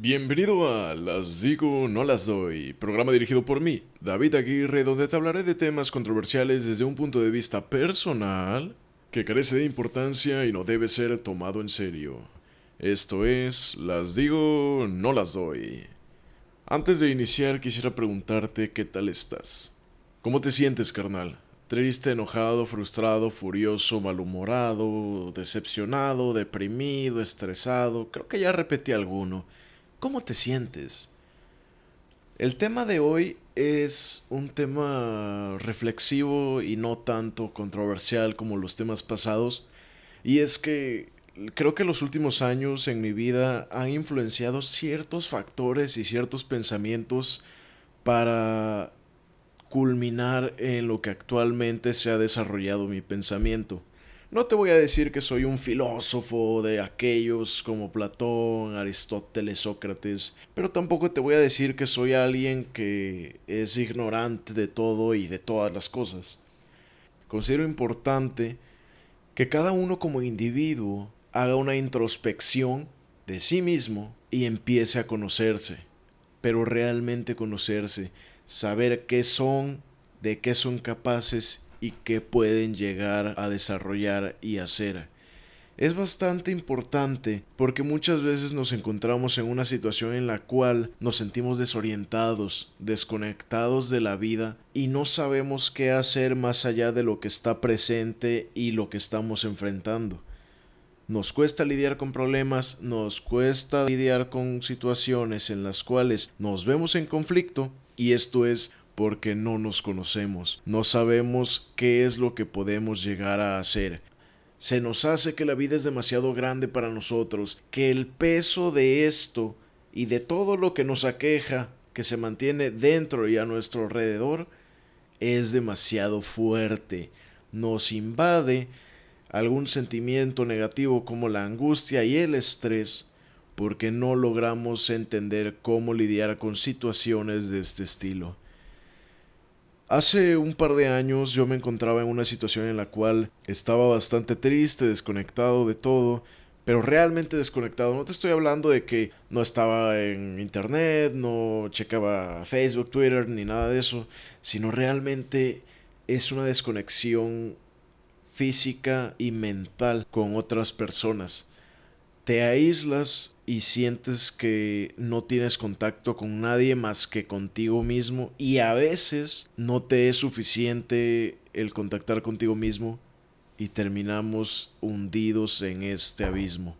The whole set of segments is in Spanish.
Bienvenido a Las Digo, No Las Doy, programa dirigido por mí, David Aguirre, donde te hablaré de temas controversiales desde un punto de vista personal que carece de importancia y no debe ser tomado en serio. Esto es Las Digo, No Las Doy. Antes de iniciar quisiera preguntarte qué tal estás. ¿Cómo te sientes, carnal? Triste, enojado, frustrado, furioso, malhumorado, decepcionado, deprimido, estresado. Creo que ya repetí alguno. ¿Cómo te sientes? El tema de hoy es un tema reflexivo y no tanto controversial como los temas pasados. Y es que creo que los últimos años en mi vida han influenciado ciertos factores y ciertos pensamientos para culminar en lo que actualmente se ha desarrollado mi pensamiento. No te voy a decir que soy un filósofo de aquellos como Platón, Aristóteles, Sócrates, pero tampoco te voy a decir que soy alguien que es ignorante de todo y de todas las cosas. Considero importante que cada uno como individuo haga una introspección de sí mismo y empiece a conocerse, pero realmente conocerse, saber qué son, de qué son capaces y qué pueden llegar a desarrollar y hacer. Es bastante importante porque muchas veces nos encontramos en una situación en la cual nos sentimos desorientados, desconectados de la vida y no sabemos qué hacer más allá de lo que está presente y lo que estamos enfrentando. Nos cuesta lidiar con problemas, nos cuesta lidiar con situaciones en las cuales nos vemos en conflicto y esto es porque no nos conocemos, no sabemos qué es lo que podemos llegar a hacer. Se nos hace que la vida es demasiado grande para nosotros, que el peso de esto y de todo lo que nos aqueja, que se mantiene dentro y a nuestro alrededor, es demasiado fuerte, nos invade algún sentimiento negativo como la angustia y el estrés, porque no logramos entender cómo lidiar con situaciones de este estilo. Hace un par de años yo me encontraba en una situación en la cual estaba bastante triste, desconectado de todo, pero realmente desconectado. No te estoy hablando de que no estaba en internet, no checaba Facebook, Twitter, ni nada de eso, sino realmente es una desconexión física y mental con otras personas. Te aíslas y sientes que no tienes contacto con nadie más que contigo mismo y a veces no te es suficiente el contactar contigo mismo y terminamos hundidos en este abismo.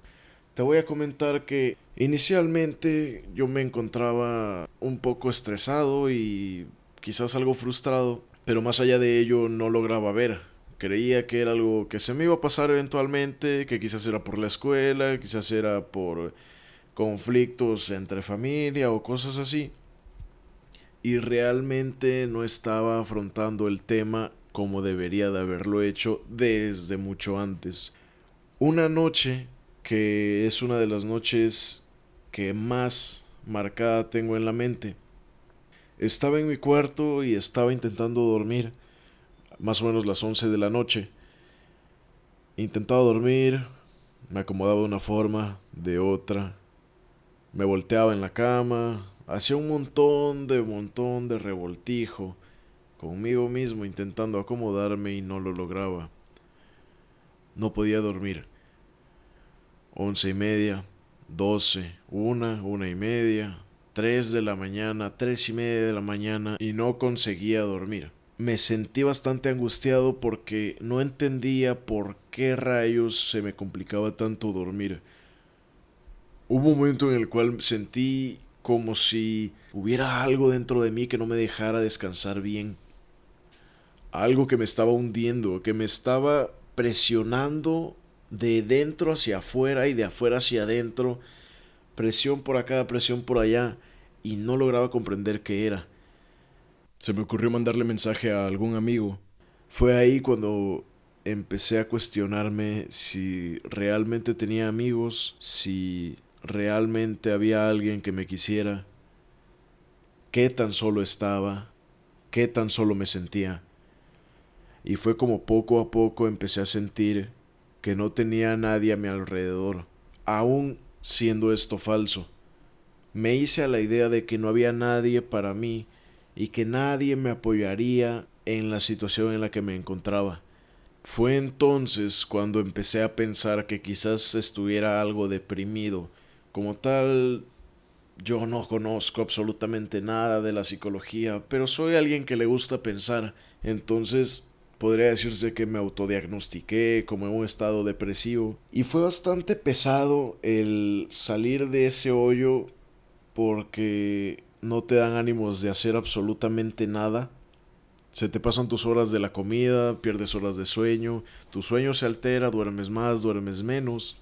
Te voy a comentar que inicialmente yo me encontraba un poco estresado y quizás algo frustrado, pero más allá de ello no lograba ver. Creía que era algo que se me iba a pasar eventualmente, que quizás era por la escuela, quizás era por conflictos entre familia o cosas así. Y realmente no estaba afrontando el tema como debería de haberlo hecho desde mucho antes. Una noche que es una de las noches que más marcada tengo en la mente. Estaba en mi cuarto y estaba intentando dormir, más o menos las 11 de la noche. Intentaba dormir, me acomodaba de una forma, de otra, me volteaba en la cama, hacía un montón de montón de revoltijo conmigo mismo intentando acomodarme y no lo lograba. No podía dormir. Once y media, doce, una, una y media, tres de la mañana, tres y media de la mañana y no conseguía dormir. Me sentí bastante angustiado porque no entendía por qué rayos se me complicaba tanto dormir. Hubo un momento en el cual sentí como si hubiera algo dentro de mí que no me dejara descansar bien. Algo que me estaba hundiendo, que me estaba presionando de dentro hacia afuera y de afuera hacia adentro. Presión por acá, presión por allá. Y no lograba comprender qué era. Se me ocurrió mandarle mensaje a algún amigo. Fue ahí cuando empecé a cuestionarme si realmente tenía amigos, si realmente había alguien que me quisiera, qué tan solo estaba, qué tan solo me sentía. Y fue como poco a poco empecé a sentir que no tenía nadie a mi alrededor, aún siendo esto falso. me hice a la idea de que no había nadie para mí y que nadie me apoyaría en la situación en la que me encontraba. Fue entonces cuando empecé a pensar que quizás estuviera algo deprimido. Como tal, yo no conozco absolutamente nada de la psicología, pero soy alguien que le gusta pensar. Entonces podría decirse que me autodiagnostiqué como en un estado depresivo. Y fue bastante pesado el salir de ese hoyo porque no te dan ánimos de hacer absolutamente nada. Se te pasan tus horas de la comida, pierdes horas de sueño, tu sueño se altera, duermes más, duermes menos.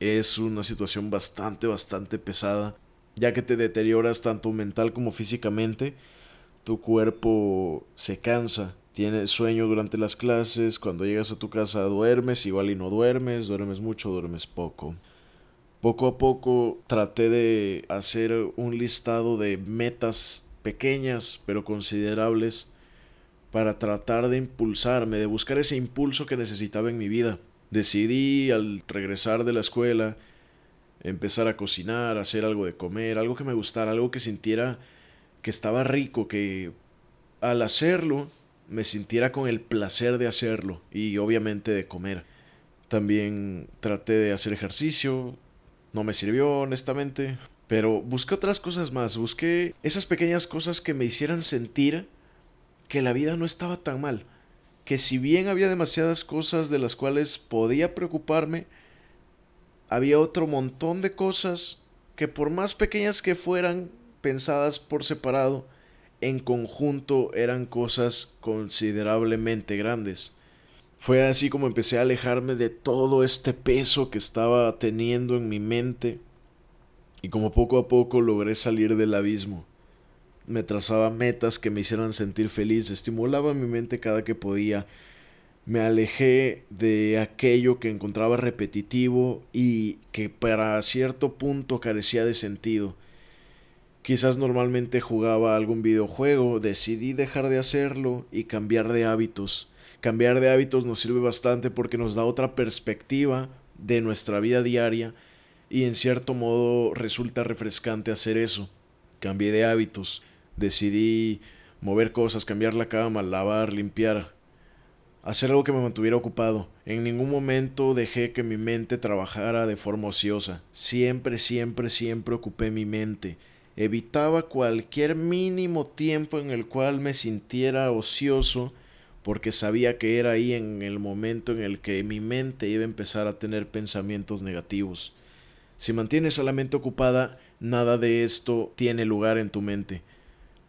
Es una situación bastante, bastante pesada, ya que te deterioras tanto mental como físicamente. Tu cuerpo se cansa, tienes sueño durante las clases, cuando llegas a tu casa duermes, igual y no duermes, duermes mucho, duermes poco. Poco a poco traté de hacer un listado de metas pequeñas pero considerables para tratar de impulsarme, de buscar ese impulso que necesitaba en mi vida. Decidí al regresar de la escuela empezar a cocinar, hacer algo de comer, algo que me gustara, algo que sintiera que estaba rico, que al hacerlo me sintiera con el placer de hacerlo y obviamente de comer. También traté de hacer ejercicio, no me sirvió honestamente, pero busqué otras cosas más, busqué esas pequeñas cosas que me hicieran sentir que la vida no estaba tan mal, que si bien había demasiadas cosas de las cuales podía preocuparme, había otro montón de cosas que por más pequeñas que fueran pensadas por separado, en conjunto eran cosas considerablemente grandes. Fue así como empecé a alejarme de todo este peso que estaba teniendo en mi mente y como poco a poco logré salir del abismo. Me trazaba metas que me hicieran sentir feliz, estimulaba mi mente cada que podía. Me alejé de aquello que encontraba repetitivo y que para cierto punto carecía de sentido. Quizás normalmente jugaba algún videojuego, decidí dejar de hacerlo y cambiar de hábitos. Cambiar de hábitos nos sirve bastante porque nos da otra perspectiva de nuestra vida diaria y en cierto modo resulta refrescante hacer eso. Cambié de hábitos, decidí mover cosas, cambiar la cama, lavar, limpiar, hacer algo que me mantuviera ocupado. En ningún momento dejé que mi mente trabajara de forma ociosa. Siempre, siempre, siempre ocupé mi mente. Evitaba cualquier mínimo tiempo en el cual me sintiera ocioso porque sabía que era ahí en el momento en el que mi mente iba a empezar a tener pensamientos negativos. Si mantienes a la mente ocupada, nada de esto tiene lugar en tu mente.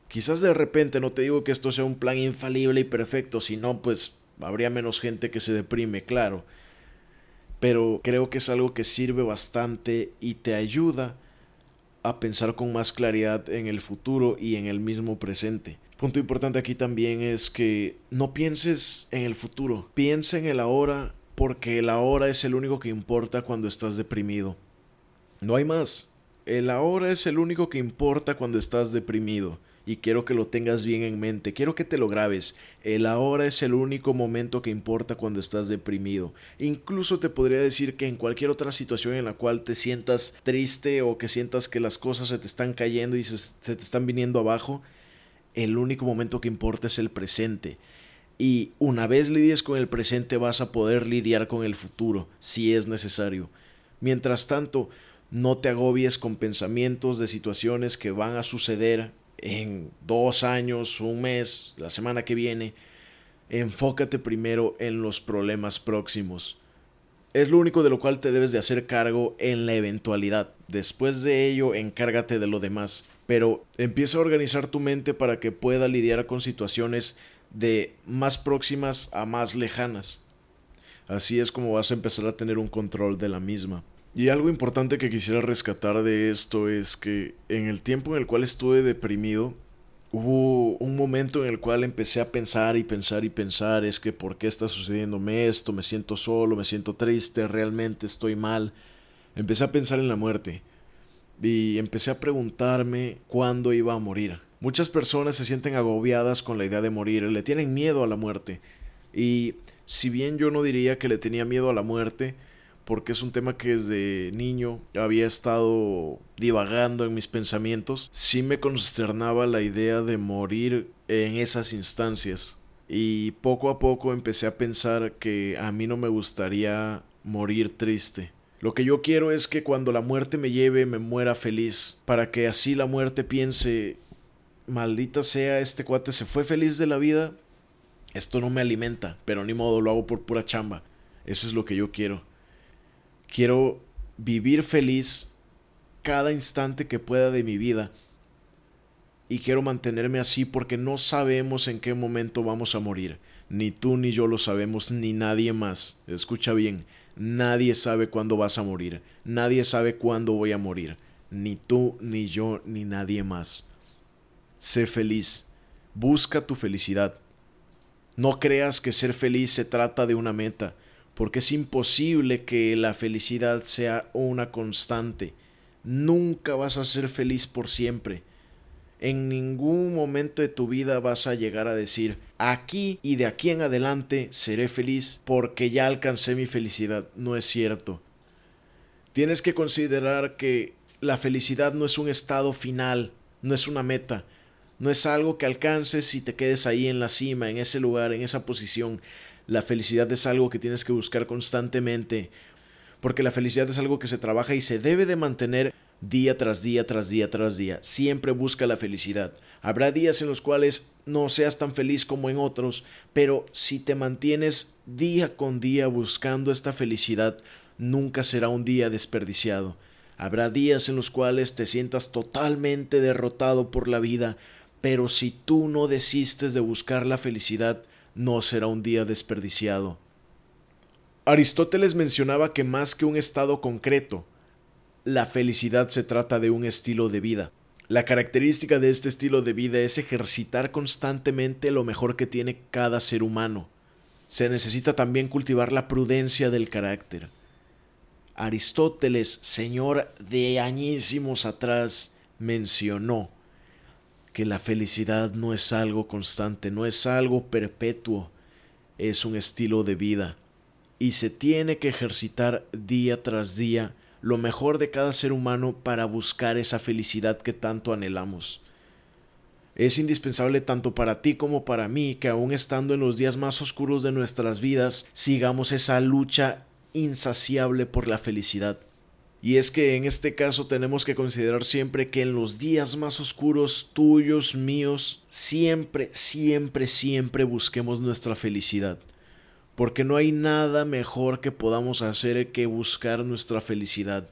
Quizás de repente no te digo que esto sea un plan infalible y perfecto, si no, pues habría menos gente que se deprime, claro. Pero creo que es algo que sirve bastante y te ayuda a pensar con más claridad en el futuro y en el mismo presente. Punto importante aquí también es que no pienses en el futuro, piensa en el ahora porque el ahora es el único que importa cuando estás deprimido. No hay más. El ahora es el único que importa cuando estás deprimido. Y quiero que lo tengas bien en mente, quiero que te lo grabes. El ahora es el único momento que importa cuando estás deprimido. Incluso te podría decir que en cualquier otra situación en la cual te sientas triste o que sientas que las cosas se te están cayendo y se, te están viniendo abajo, el único momento que importa es el presente. Y una vez lidies con el presente vas a poder lidiar con el futuro, si es necesario. Mientras tanto, no te agobies con pensamientos de situaciones que van a suceder en dos años, un mes, la semana que viene. Enfócate primero en los problemas próximos. Es lo único de lo cual te debes de hacer cargo en la eventualidad. Después de ello, encárgate de lo demás pero empieza a organizar tu mente para que pueda lidiar con situaciones de más próximas a más lejanas. Así es como vas a empezar a tener un control de la misma. Y algo importante que quisiera rescatar de esto es que en el tiempo en el cual estuve deprimido, hubo un momento en el cual empecé a pensar y pensar y pensar, es que ¿por qué está sucediéndome esto? Me siento solo, me siento triste, realmente estoy mal. Empecé a pensar en la muerte y empecé a preguntarme cuándo iba a morir. Muchas personas se sienten agobiadas con la idea de morir, le tienen miedo a la muerte. Y si bien yo no diría que le tenía miedo a la muerte, porque es un tema que desde niño había estado divagando en mis pensamientos. Sí me consternaba la idea de morir en esas instancias. Y poco a poco empecé a pensar que a mí no me gustaría morir triste. Lo que yo quiero es que cuando la muerte me lleve me muera feliz, para que así la muerte piense, maldita sea, este cuate se fue feliz de la vida, esto no me alimenta, pero ni modo, lo hago por pura chamba. Eso es lo que yo quiero. Quiero vivir feliz cada instante que pueda de mi vida y quiero mantenerme así porque no sabemos en qué momento vamos a morir. Ni tú ni yo lo sabemos, ni nadie más. Escucha bien, nadie sabe cuándo vas a morir. Nadie sabe cuándo voy a morir. Ni tú, ni yo, ni nadie más. Sé feliz. Busca tu felicidad. No creas que ser feliz se trata de una meta, porque es imposible que la felicidad sea una constante. Nunca vas a ser feliz por siempre en ningún momento de tu vida vas a llegar a decir, aquí y de aquí en adelante seré feliz porque ya alcancé mi felicidad. No es cierto. Tienes que considerar que la felicidad no es un estado final, no es una meta, no es algo que alcances y te quedes ahí en la cima, en ese lugar, en esa posición. La felicidad es algo que tienes que buscar constantemente, porque la felicidad es algo que se trabaja y se debe de mantener día tras día, tras día, tras día. Siempre busca la felicidad. Habrá días en los cuales no seas tan feliz como en otros, pero si te mantienes día con día buscando esta felicidad, nunca será un día desperdiciado. Habrá días en los cuales te sientas totalmente derrotado por la vida, pero si tú no desistes de buscar la felicidad, no será un día desperdiciado. Aristóteles mencionaba que más que un estado concreto, la felicidad se trata de un estilo de vida. La característica de este estilo de vida es ejercitar constantemente lo mejor que tiene cada ser humano. Se necesita también cultivar la prudencia del carácter. Aristóteles, señor de añísimos atrás, mencionó que la felicidad no es algo constante, no es algo perpetuo, es un estilo de vida y se tiene que ejercitar día tras día lo mejor de cada ser humano para buscar esa felicidad que tanto anhelamos. Es indispensable tanto para ti como para mí que aun estando en los días más oscuros de nuestras vidas, sigamos esa lucha insaciable por la felicidad. Y es que en este caso tenemos que considerar siempre que en los días más oscuros tuyos, míos, siempre, siempre, siempre busquemos nuestra felicidad porque no hay nada mejor que podamos hacer que buscar nuestra felicidad.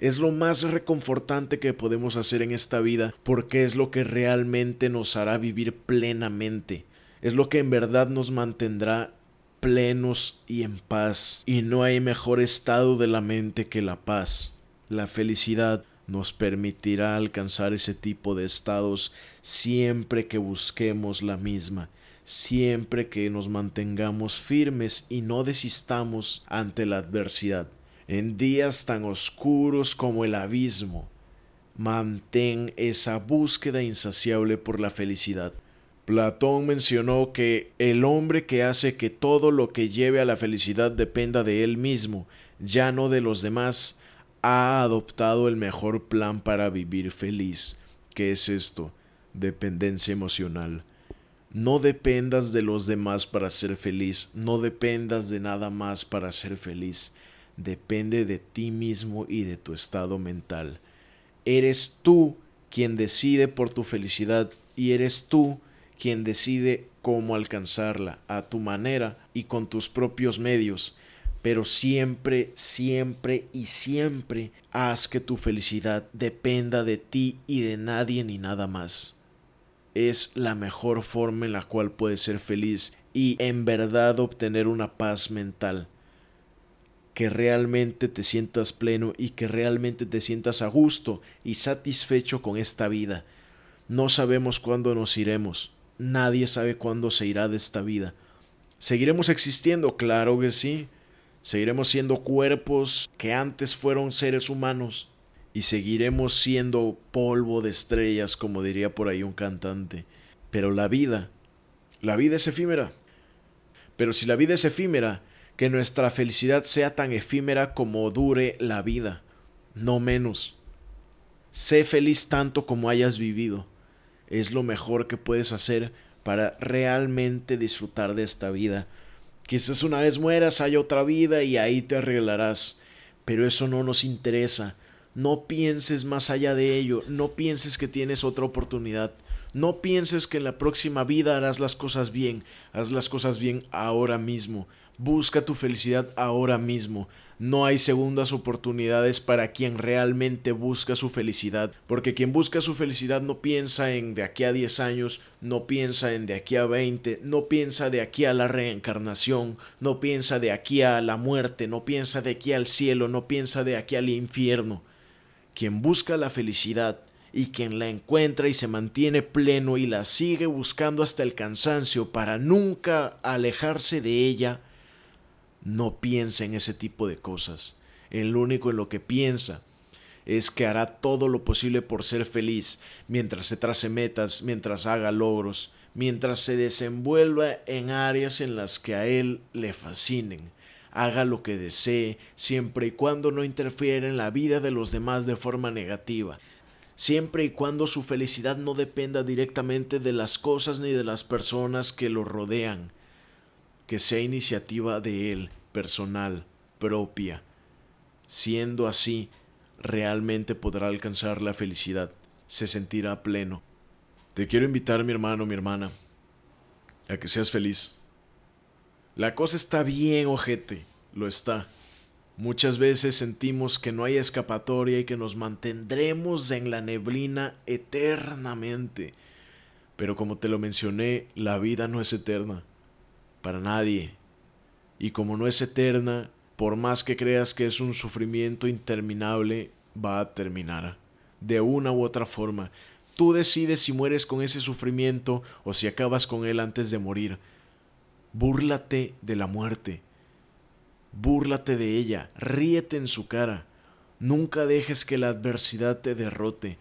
Es lo más reconfortante que podemos hacer en esta vida porque es lo que realmente nos hará vivir plenamente. Es lo que en verdad nos mantendrá plenos y en paz. Y no hay mejor estado de la mente que la paz. La felicidad nos permitirá alcanzar ese tipo de estados siempre que busquemos la misma siempre que nos mantengamos firmes y no desistamos ante la adversidad. En días tan oscuros como el abismo, mantén esa búsqueda insaciable por la felicidad. Platón mencionó que el hombre que hace que todo lo que lleve a la felicidad dependa de él mismo, ya no de los demás, ha adoptado el mejor plan para vivir feliz. ¿Qué es esto? Dependencia emocional. No dependas de los demás para ser feliz, no dependas de nada más para ser feliz, depende de ti mismo y de tu estado mental. Eres tú quien decide por tu felicidad y eres tú quien decide cómo alcanzarla a tu manera y con tus propios medios. Pero siempre, siempre y siempre haz que tu felicidad dependa de ti y de nadie ni nada más es la mejor forma en la cual puedes ser feliz y en verdad obtener una paz mental. Que realmente te sientas pleno y que realmente te sientas a gusto y satisfecho con esta vida. No sabemos cuándo nos iremos. Nadie sabe cuándo se irá de esta vida. ¿Seguiremos existiendo? Claro que sí. Seguiremos siendo cuerpos que antes fueron seres humanos y seguiremos siendo polvo de estrellas, como diría por ahí un cantante. Pero la vida, la vida es efímera. Pero si la vida es efímera, que nuestra felicidad sea tan efímera como dure la vida, no menos. Sé feliz tanto como hayas vivido. Es lo mejor que puedes hacer para realmente disfrutar de esta vida. Quizás una vez mueras hay otra vida y ahí te arreglarás, pero eso no nos interesa. No pienses más allá de ello, no pienses que tienes otra oportunidad. No pienses que en la próxima vida harás las cosas bien, haz las cosas bien ahora mismo. Busca tu felicidad ahora mismo. No hay segundas oportunidades para quien realmente busca su felicidad, porque quien busca su felicidad no piensa en de aquí a 10 años, no piensa en de aquí a 20, no piensa de aquí a la reencarnación, no piensa de aquí a la muerte, no piensa de aquí al cielo, no piensa de aquí al infierno. Quien busca la felicidad y quien la encuentra y se mantiene pleno y la sigue buscando hasta el cansancio para nunca alejarse de ella, no piensa en ese tipo de cosas. El único en lo que piensa es que hará todo lo posible por ser feliz mientras se trace metas, mientras haga logros, mientras se desenvuelva en áreas en las que a él le fascinen. Haga lo que desee, siempre y cuando no interfiera en la vida de los demás de forma negativa, siempre y cuando su felicidad no dependa directamente de las cosas ni de las personas que lo rodean que sea iniciativa de él, personal, propia. Siendo así, realmente podrá alcanzar la felicidad, se sentirá pleno. Te quiero invitar, mi hermano, mi hermana, a que seas feliz. La cosa está bien, ojete, lo está. Muchas veces sentimos que no hay escapatoria y que nos mantendremos en la neblina eternamente. Pero como te lo mencioné, la vida no es eterna para nadie. Y como no es eterna, por más que creas que es un sufrimiento interminable, va a terminar. De una u otra forma. Tú decides si mueres con ese sufrimiento o si acabas con él antes de morir. Búrlate de la muerte. Búrlate de ella. Ríete en su cara. Nunca dejes que la adversidad te derrote,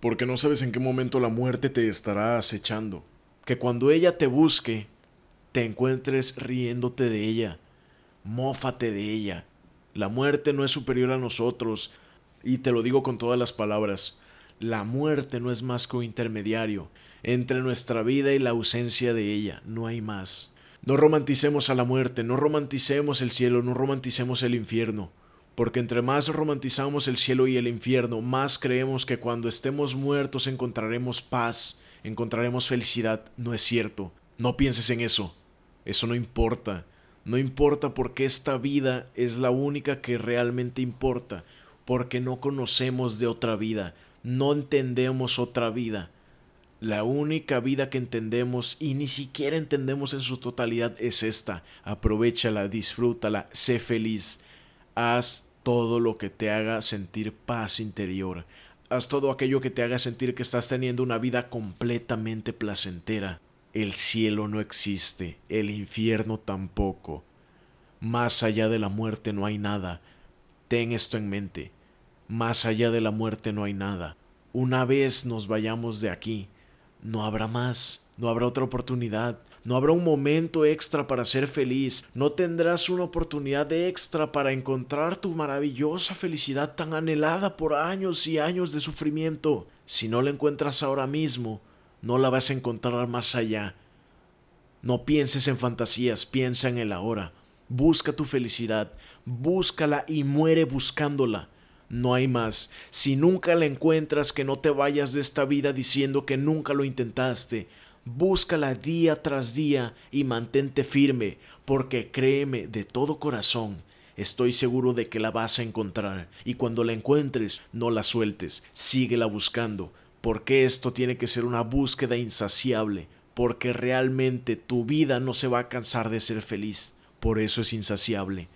porque no sabes en qué momento la muerte te estará acechando. Que cuando ella te busque, te encuentres riéndote de ella. Mófate de ella. La muerte no es superior a nosotros, y te lo digo con todas las palabras. La muerte no es más que un intermediario entre nuestra vida y la ausencia de ella, no hay más. No romanticemos a la muerte, no romanticemos el cielo, no romanticemos el infierno, porque entre más romantizamos el cielo y el infierno, más creemos que cuando estemos muertos encontraremos paz, encontraremos felicidad. No es cierto, no pienses en eso. Eso no importa. No importa porque esta vida es la única que realmente importa, porque no conocemos de otra vida, no entendemos otra vida. La única vida que entendemos y ni siquiera entendemos en su totalidad es esta. Aprovechala, disfrútala, sé feliz. Haz todo lo que te haga sentir paz interior. Haz todo aquello que te haga sentir que estás teniendo una vida completamente placentera. El cielo no existe, el infierno tampoco. Más allá de la muerte no hay nada. Ten esto en mente. Más allá de la muerte no hay nada. Una vez nos vayamos de aquí, no habrá más, no habrá otra oportunidad, no habrá un momento extra para ser feliz, no tendrás una oportunidad extra para encontrar tu maravillosa felicidad tan anhelada por años y años de sufrimiento. Si no la encuentras ahora mismo, no la vas a encontrar más allá. No pienses en fantasías, piensa en el ahora. Busca tu felicidad, búscala y muere buscándola. No hay más. Si nunca la encuentras, que no te vayas de esta vida diciendo que nunca lo intentaste. Búscala día tras día y mantente firme, porque créeme de todo corazón, estoy seguro de que la vas a encontrar. Y cuando la encuentres, no la sueltes, síguela buscando, porque esto tiene que ser una búsqueda insaciable, porque realmente tu vida no se va a cansar de ser feliz, por eso es insaciable.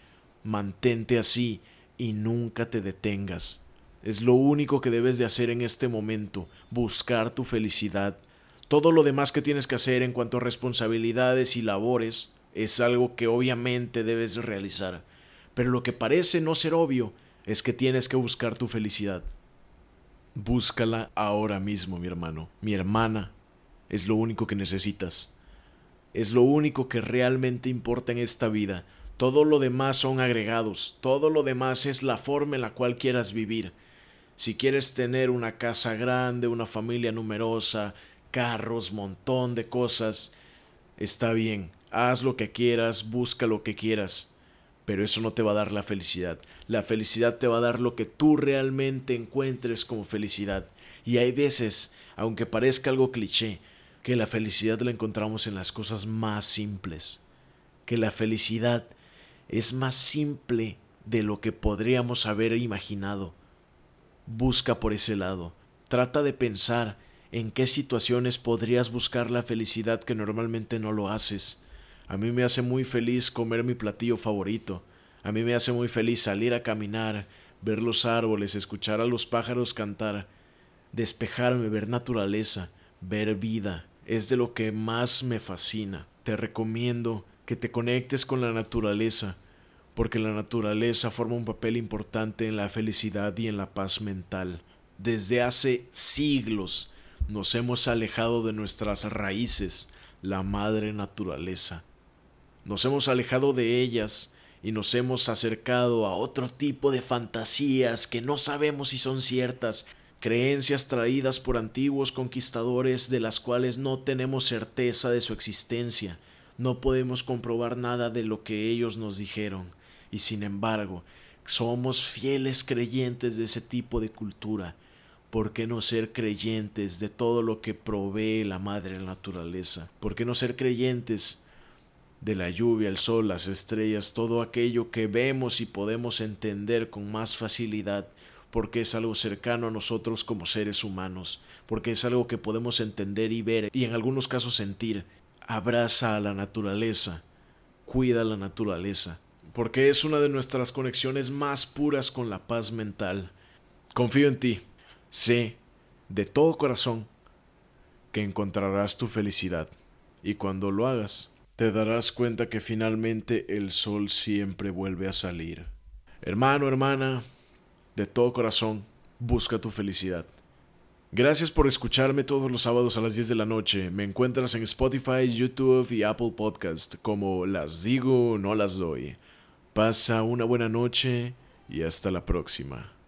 Mantente así y nunca te detengas. Es lo único que debes de hacer en este momento, buscar tu felicidad. Todo lo demás que tienes que hacer en cuanto a responsabilidades y labores es algo que obviamente debes realizar, pero lo que parece no ser obvio es que tienes que buscar tu felicidad. Búscala ahora mismo, mi hermano, mi hermana. Es lo único que necesitas. Es lo único que realmente importa en esta vida. Todo lo demás son agregados, todo lo demás es la forma en la cual quieras vivir. Si quieres tener una casa grande, una familia numerosa, carros, montón de cosas, está bien, haz lo que quieras, busca lo que quieras, pero eso no te va a dar la felicidad. La felicidad te va a dar lo que tú realmente encuentres como felicidad. Y hay veces, aunque parezca algo cliché, que la felicidad la encontramos en las cosas más simples, que la felicidad es más simple de lo que podríamos haber imaginado. Busca por ese lado. Trata de pensar en qué situaciones podrías buscar la felicidad que normalmente no lo haces. A mí me hace muy feliz comer mi platillo favorito. A mí me hace muy feliz salir a caminar, ver los árboles, escuchar a los pájaros cantar, despejarme, ver naturaleza, ver vida. Es de lo que más me fascina. Te recomiendo que te conectes con la naturaleza, porque la naturaleza forma un papel importante en la felicidad y en la paz mental. Desde hace siglos nos hemos alejado de nuestras raíces, la madre naturaleza. Nos hemos alejado de ellas y nos hemos acercado a otro tipo de fantasías que no sabemos si son ciertas, creencias traídas por antiguos conquistadores de las cuales no tenemos certeza de su existencia, no podemos comprobar nada de lo que ellos nos dijeron, y sin embargo, somos fieles creyentes de ese tipo de cultura. ¿Por qué no ser creyentes de todo lo que provee la madre naturaleza? ¿Por qué no ser creyentes de la lluvia, el sol, las estrellas, todo aquello que vemos y podemos entender con más facilidad? porque es algo cercano a nosotros como seres humanos, porque es algo que podemos entender y ver y en algunos casos sentir, abraza a la naturaleza, cuida la naturaleza, porque es una de nuestras conexiones más puras con la paz mental. Confío en ti, sé de todo corazón que encontrarás tu felicidad y cuando lo hagas, te darás cuenta que finalmente el sol siempre vuelve a salir. Hermano, hermana, de todo corazón, busca tu felicidad. Gracias por escucharme todos los sábados a las 10 de la noche. Me encuentras en Spotify, YouTube y Apple Podcast como Las digo, no las doy. Pasa una buena noche y hasta la próxima.